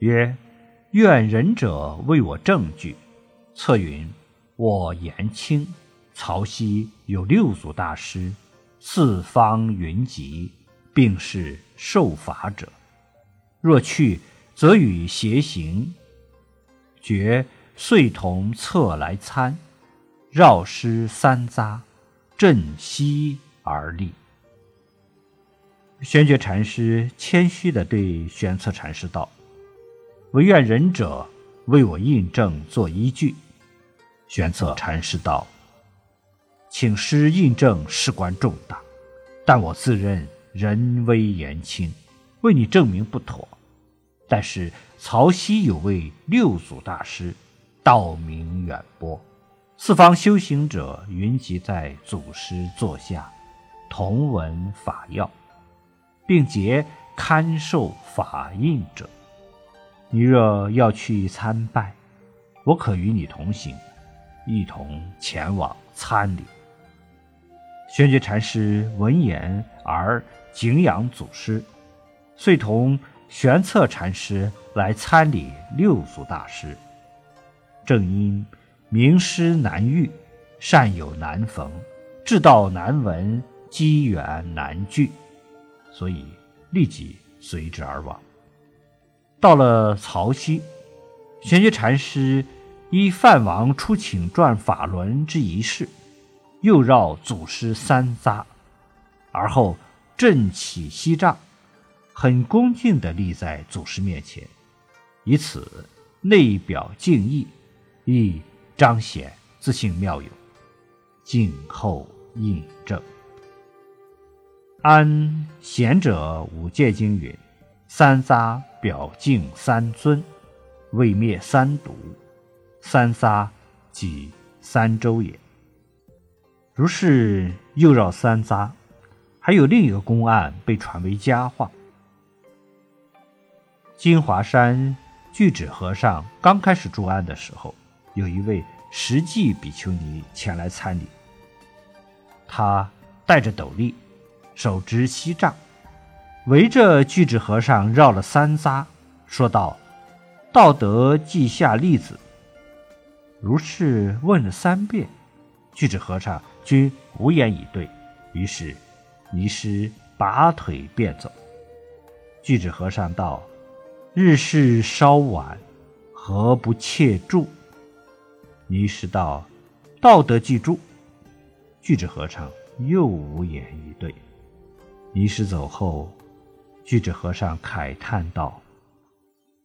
曰：“愿仁者为我证据。”策云：“我言清，曹溪有六祖大师，四方云集，并是受法者。若去，则与邪行。觉遂同策来参，绕师三匝，振溪而立。”玄觉禅师谦虚地对玄策禅师道：“唯愿仁者为我印证做依据。”玄策禅师道：“请师印证事关重大，但我自认人微言轻，为你证明不妥。但是曹溪有位六祖大师，道名远播，四方修行者云集在祖师座下，同闻法要。”并结堪受法印者，你若要去参拜，我可与你同行，一同前往参礼。玄觉禅师闻言而敬仰祖师，遂同玄策禅师来参礼六祖大师。正因名师难遇，善友难逢，志道难闻，机缘难聚。所以立即随之而往。到了曹溪，玄觉禅师依范王出请转法轮之仪式，又绕祖师三匝，而后振起锡杖，很恭敬地立在祖师面前，以此内表敬意，亦彰显自信妙有，静候印证。安贤者五戒经云：“三匝表敬三尊，未灭三毒。三匝即三洲也。”如是又绕三匝，还有另一个公案被传为佳话：金华山巨指和尚刚开始住庵的时候，有一位实际比丘尼前来参礼，他戴着斗笠。手执锡杖，围着巨指和尚绕了三匝，说道：“道德记下例子。”如是问了三遍，巨指和尚均无言以对。于是尼师拔腿便走。巨指和尚道：“日事稍晚，何不切住？”尼师道：“道德记住。”巨指和尚又无言以对。尼师走后，巨指和尚慨叹道：“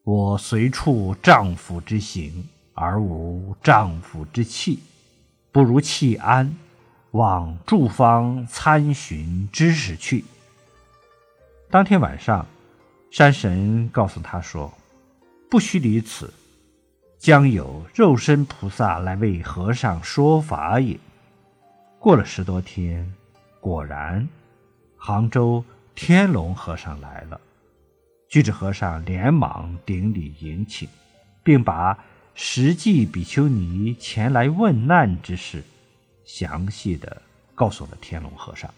我随处丈夫之行，而无丈夫之气，不如弃安，往住方参寻知识去。”当天晚上，山神告诉他说：“不须离此，将有肉身菩萨来为和尚说法也。”过了十多天，果然。杭州天龙和尚来了，巨指和尚连忙顶礼迎请，并把实际比丘尼前来问难之事详细的告诉了天龙和尚。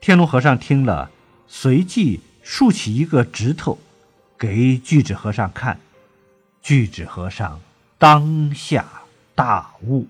天龙和尚听了，随即竖起一个指头给巨指和尚看，巨指和尚当下大悟。